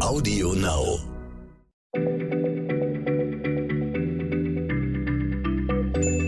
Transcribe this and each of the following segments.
Audio Now.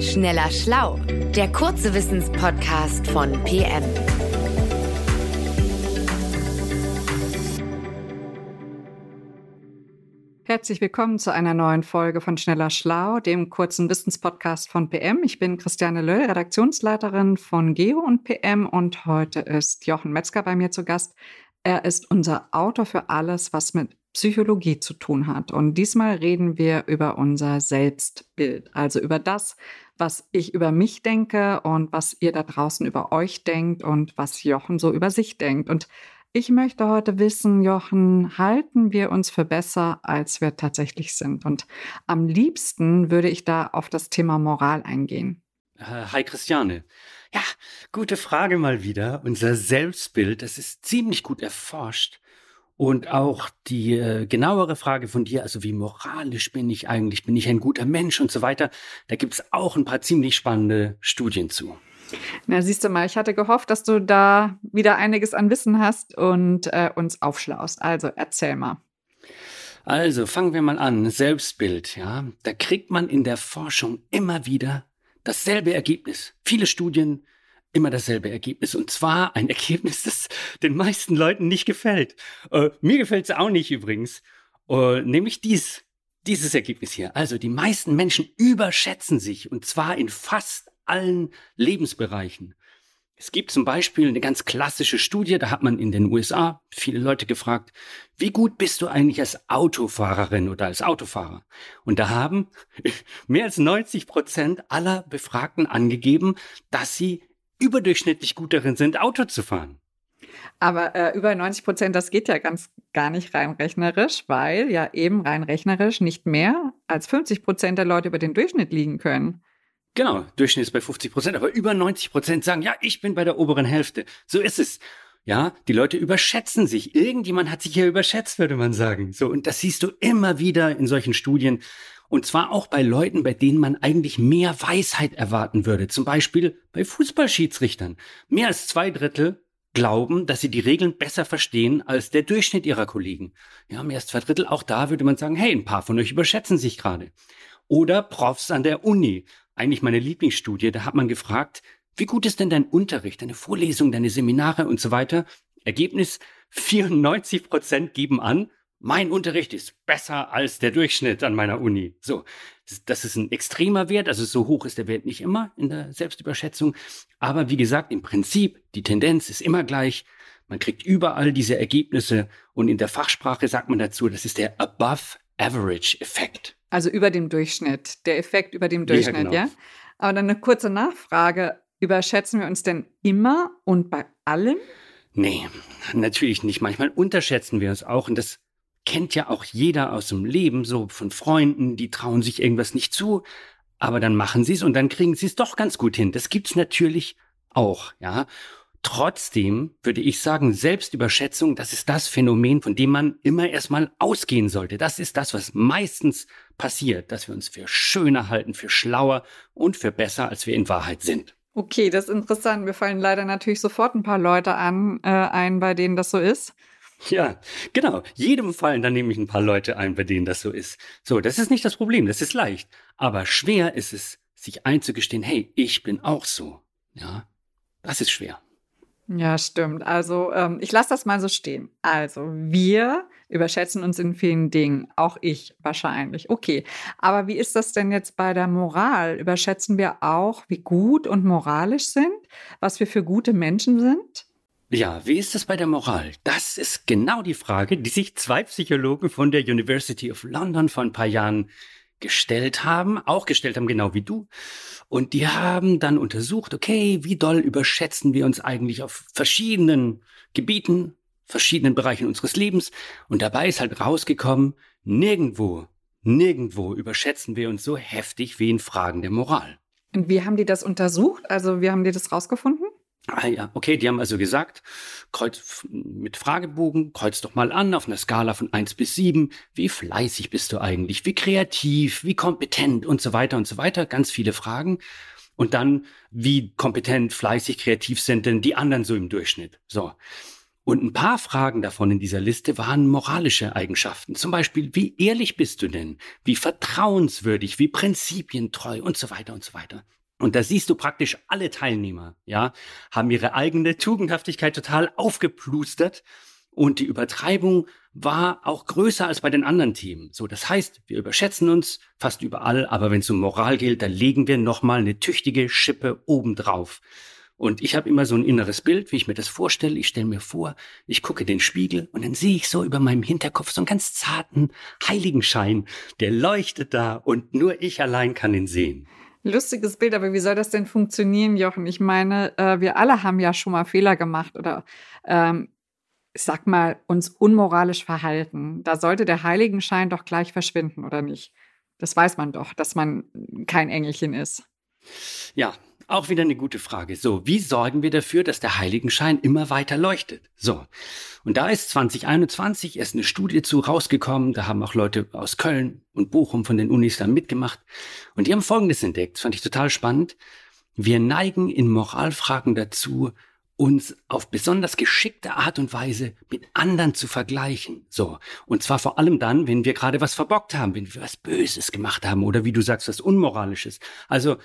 Schneller Schlau, der kurze Wissenspodcast von PM. Herzlich willkommen zu einer neuen Folge von Schneller Schlau, dem kurzen Wissenspodcast von PM. Ich bin Christiane Löll, Redaktionsleiterin von Geo und PM und heute ist Jochen Metzger bei mir zu Gast. Er ist unser Autor für alles, was mit Psychologie zu tun hat. Und diesmal reden wir über unser Selbstbild, also über das, was ich über mich denke und was ihr da draußen über euch denkt und was Jochen so über sich denkt. Und ich möchte heute wissen, Jochen, halten wir uns für besser, als wir tatsächlich sind? Und am liebsten würde ich da auf das Thema Moral eingehen. Äh, hi Christiane. Ja, gute Frage mal wieder. Unser Selbstbild, das ist ziemlich gut erforscht. Und auch die äh, genauere Frage von dir, also wie moralisch bin ich eigentlich, bin ich ein guter Mensch und so weiter, da gibt es auch ein paar ziemlich spannende Studien zu. Na, siehst du mal, ich hatte gehofft, dass du da wieder einiges an Wissen hast und äh, uns aufschlaust. Also erzähl mal. Also fangen wir mal an. Selbstbild, ja. Da kriegt man in der Forschung immer wieder dasselbe Ergebnis. Viele Studien, immer dasselbe Ergebnis. Und zwar ein Ergebnis, das den meisten Leuten nicht gefällt. Äh, mir gefällt es auch nicht übrigens. Äh, nämlich dies, dieses Ergebnis hier. Also die meisten Menschen überschätzen sich und zwar in fast allen Lebensbereichen. Es gibt zum Beispiel eine ganz klassische Studie, da hat man in den USA viele Leute gefragt, wie gut bist du eigentlich als Autofahrerin oder als Autofahrer? Und da haben mehr als 90 Prozent aller Befragten angegeben, dass sie überdurchschnittlich gut darin sind, Auto zu fahren. Aber äh, über 90 Prozent, das geht ja ganz gar nicht rein rechnerisch, weil ja eben rein rechnerisch nicht mehr als 50 Prozent der Leute über den Durchschnitt liegen können. Genau, Durchschnitt ist bei 50 Prozent, aber über 90 Prozent sagen, ja, ich bin bei der oberen Hälfte. So ist es. Ja, die Leute überschätzen sich. Irgendjemand hat sich ja überschätzt, würde man sagen. So, und das siehst du immer wieder in solchen Studien. Und zwar auch bei Leuten, bei denen man eigentlich mehr Weisheit erwarten würde. Zum Beispiel bei Fußballschiedsrichtern. Mehr als zwei Drittel glauben, dass sie die Regeln besser verstehen als der Durchschnitt ihrer Kollegen. Ja, mehr als zwei Drittel. Auch da würde man sagen, hey, ein paar von euch überschätzen sich gerade. Oder Profs an der Uni eigentlich meine Lieblingsstudie. Da hat man gefragt, wie gut ist denn dein Unterricht, deine Vorlesungen, deine Seminare und so weiter? Ergebnis, 94 Prozent geben an, mein Unterricht ist besser als der Durchschnitt an meiner Uni. So, das ist ein extremer Wert, also so hoch ist der Wert nicht immer in der Selbstüberschätzung. Aber wie gesagt, im Prinzip, die Tendenz ist immer gleich. Man kriegt überall diese Ergebnisse und in der Fachsprache sagt man dazu, das ist der Above Average Effekt. Also über dem Durchschnitt, der Effekt über dem Durchschnitt, ja, genau. ja? Aber dann eine kurze Nachfrage. Überschätzen wir uns denn immer und bei allem? Nee, natürlich nicht. Manchmal unterschätzen wir uns auch und das kennt ja auch jeder aus dem Leben, so von Freunden, die trauen sich irgendwas nicht zu, aber dann machen sie es und dann kriegen sie es doch ganz gut hin. Das gibt's natürlich auch, ja. Trotzdem würde ich sagen, Selbstüberschätzung, das ist das Phänomen, von dem man immer erstmal ausgehen sollte. Das ist das, was meistens passiert, dass wir uns für schöner halten, für schlauer und für besser, als wir in Wahrheit sind. Okay, das ist interessant. Mir fallen leider natürlich sofort ein paar Leute an, äh, ein, bei denen das so ist. Ja, genau. Jedem fallen dann nämlich ein paar Leute ein, bei denen das so ist. So, das ist nicht das Problem, das ist leicht. Aber schwer ist es, sich einzugestehen, hey, ich bin auch so. Ja, das ist schwer. Ja, stimmt. Also ähm, ich lasse das mal so stehen. Also wir überschätzen uns in vielen Dingen, auch ich wahrscheinlich. Okay, aber wie ist das denn jetzt bei der Moral? Überschätzen wir auch, wie gut und moralisch sind, was wir für gute Menschen sind? Ja, wie ist das bei der Moral? Das ist genau die Frage, die sich zwei Psychologen von der University of London vor ein paar Jahren gestellt haben, auch gestellt haben, genau wie du. Und die haben dann untersucht, okay, wie doll überschätzen wir uns eigentlich auf verschiedenen Gebieten, verschiedenen Bereichen unseres Lebens. Und dabei ist halt rausgekommen, nirgendwo, nirgendwo überschätzen wir uns so heftig wie in Fragen der Moral. Und wie haben die das untersucht? Also wie haben die das rausgefunden? Ah ja, okay, die haben also gesagt, kreuz mit Fragebogen, kreuz doch mal an auf einer Skala von eins bis sieben. Wie fleißig bist du eigentlich? Wie kreativ? Wie kompetent? Und so weiter und so weiter. Ganz viele Fragen. Und dann, wie kompetent, fleißig, kreativ sind denn die anderen so im Durchschnitt? So. Und ein paar Fragen davon in dieser Liste waren moralische Eigenschaften. Zum Beispiel, wie ehrlich bist du denn? Wie vertrauenswürdig, wie prinzipientreu und so weiter und so weiter. Und da siehst du praktisch alle Teilnehmer, ja, haben ihre eigene Tugendhaftigkeit total aufgeplustert und die Übertreibung war auch größer als bei den anderen Themen. So, das heißt, wir überschätzen uns fast überall, aber wenn es um Moral geht, dann legen wir nochmal eine tüchtige Schippe obendrauf. Und ich habe immer so ein inneres Bild, wie ich mir das vorstelle. Ich stelle mir vor, ich gucke den Spiegel und dann sehe ich so über meinem Hinterkopf so einen ganz zarten Heiligenschein, der leuchtet da und nur ich allein kann ihn sehen. Lustiges Bild, aber wie soll das denn funktionieren, Jochen? Ich meine, äh, wir alle haben ja schon mal Fehler gemacht oder ähm, ich sag mal, uns unmoralisch verhalten. Da sollte der Heiligenschein doch gleich verschwinden, oder nicht? Das weiß man doch, dass man kein Engelchen ist. Ja, auch wieder eine gute Frage. So, wie sorgen wir dafür, dass der Heiligenschein immer weiter leuchtet? So. Und da ist 2021 erst eine Studie zu rausgekommen. Da haben auch Leute aus Köln und Bochum von den Unis da mitgemacht. Und die haben Folgendes entdeckt. Das fand ich total spannend. Wir neigen in Moralfragen dazu, uns auf besonders geschickte Art und Weise mit anderen zu vergleichen. So. Und zwar vor allem dann, wenn wir gerade was verbockt haben, wenn wir was Böses gemacht haben oder wie du sagst, was Unmoralisches. Also,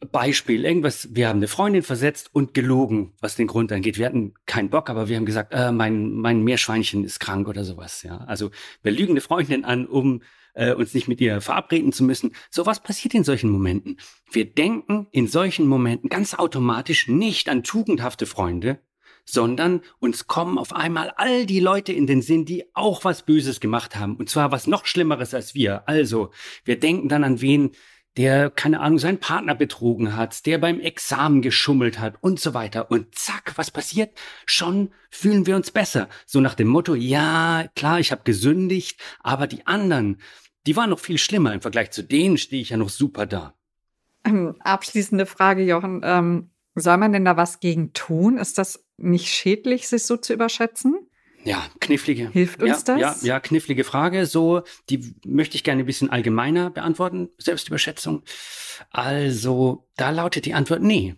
Beispiel, irgendwas, wir haben eine Freundin versetzt und gelogen, was den Grund angeht. Wir hatten keinen Bock, aber wir haben gesagt, äh, mein, mein Meerschweinchen ist krank oder sowas, ja. Also wir lügen eine Freundin an, um äh, uns nicht mit ihr verabreden zu müssen. So was passiert in solchen Momenten. Wir denken in solchen Momenten ganz automatisch nicht an tugendhafte Freunde, sondern uns kommen auf einmal all die Leute in den Sinn, die auch was Böses gemacht haben. Und zwar was noch Schlimmeres als wir. Also, wir denken dann an wen, der, keine Ahnung, seinen Partner betrogen hat, der beim Examen geschummelt hat und so weiter. Und zack, was passiert? Schon fühlen wir uns besser. So nach dem Motto, ja, klar, ich habe gesündigt, aber die anderen, die waren noch viel schlimmer. Im Vergleich zu denen stehe ich ja noch super da. Ähm, abschließende Frage, Jochen. Ähm, soll man denn da was gegen tun? Ist das nicht schädlich, sich so zu überschätzen? Ja, knifflige. Hilft uns ja, das? Ja, ja, knifflige Frage. So, die möchte ich gerne ein bisschen allgemeiner beantworten. Selbstüberschätzung. Also, da lautet die Antwort nee.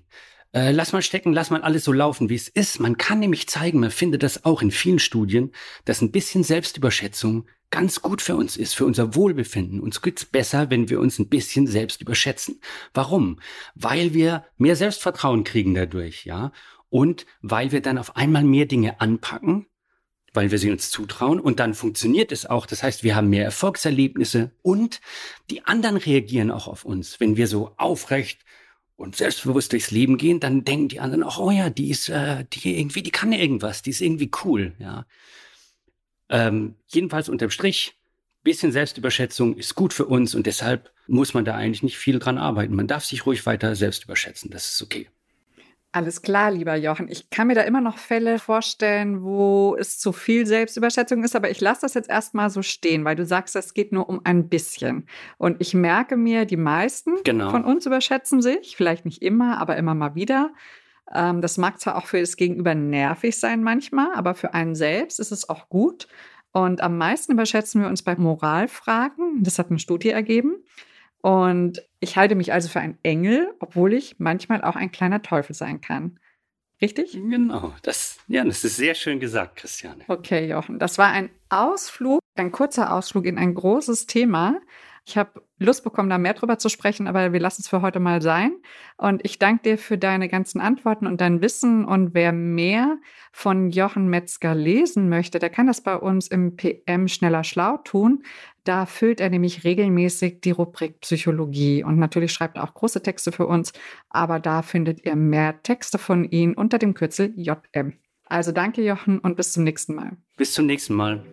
Äh, lass mal stecken, lass mal alles so laufen, wie es ist. Man kann nämlich zeigen, man findet das auch in vielen Studien, dass ein bisschen Selbstüberschätzung ganz gut für uns ist, für unser Wohlbefinden. Uns geht's besser, wenn wir uns ein bisschen selbst überschätzen. Warum? Weil wir mehr Selbstvertrauen kriegen dadurch, ja. Und weil wir dann auf einmal mehr Dinge anpacken, weil wir sie uns zutrauen und dann funktioniert es auch. Das heißt, wir haben mehr Erfolgserlebnisse und die anderen reagieren auch auf uns. Wenn wir so aufrecht und selbstbewusst durchs Leben gehen, dann denken die anderen auch, oh ja, die ist, äh, die irgendwie, die kann irgendwas, die ist irgendwie cool, ja. Ähm, jedenfalls unterm Strich, bisschen Selbstüberschätzung ist gut für uns und deshalb muss man da eigentlich nicht viel dran arbeiten. Man darf sich ruhig weiter selbst überschätzen, das ist okay. Alles klar, lieber Jochen. Ich kann mir da immer noch Fälle vorstellen, wo es zu viel Selbstüberschätzung ist, aber ich lasse das jetzt erstmal so stehen, weil du sagst, es geht nur um ein bisschen. Und ich merke mir, die meisten genau. von uns überschätzen sich, vielleicht nicht immer, aber immer mal wieder. Ähm, das mag zwar auch für das Gegenüber nervig sein manchmal, aber für einen selbst ist es auch gut. Und am meisten überschätzen wir uns bei Moralfragen. Das hat eine Studie ergeben. Und ich halte mich also für einen Engel, obwohl ich manchmal auch ein kleiner Teufel sein kann. Richtig? Genau, das, ja, das ist sehr schön gesagt, Christiane. Okay, Jochen. Das war ein Ausflug, ein kurzer Ausflug in ein großes Thema. Ich habe Lust bekommen, da mehr drüber zu sprechen, aber wir lassen es für heute mal sein. Und ich danke dir für deine ganzen Antworten und dein Wissen. Und wer mehr von Jochen Metzger lesen möchte, der kann das bei uns im PM Schneller Schlau tun. Da füllt er nämlich regelmäßig die Rubrik Psychologie und natürlich schreibt er auch große Texte für uns, aber da findet ihr mehr Texte von ihm unter dem Kürzel JM. Also danke Jochen und bis zum nächsten Mal. Bis zum nächsten Mal.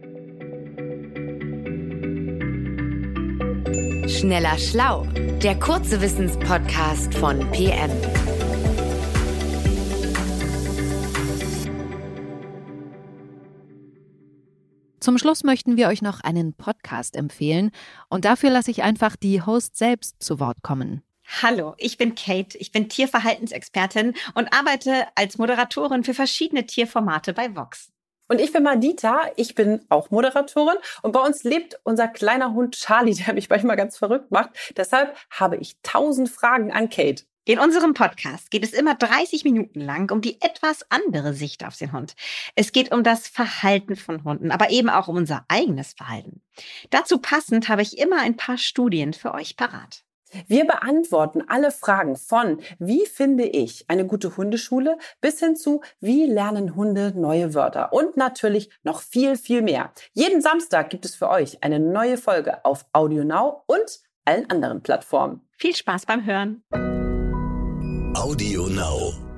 Schneller Schlau, der kurze Wissenspodcast von PM. Zum Schluss möchten wir euch noch einen Podcast empfehlen und dafür lasse ich einfach die Host selbst zu Wort kommen. Hallo, ich bin Kate, ich bin Tierverhaltensexpertin und arbeite als Moderatorin für verschiedene Tierformate bei Vox. Und ich bin Madita, ich bin auch Moderatorin und bei uns lebt unser kleiner Hund Charlie, der mich manchmal ganz verrückt macht. Deshalb habe ich tausend Fragen an Kate. In unserem Podcast geht es immer 30 Minuten lang um die etwas andere Sicht auf den Hund. Es geht um das Verhalten von Hunden, aber eben auch um unser eigenes Verhalten. Dazu passend habe ich immer ein paar Studien für euch parat. Wir beantworten alle Fragen von wie finde ich eine gute Hundeschule bis hin zu wie lernen Hunde neue Wörter und natürlich noch viel, viel mehr. Jeden Samstag gibt es für euch eine neue Folge auf AudioNow und allen anderen Plattformen. Viel Spaß beim Hören. Audio Now.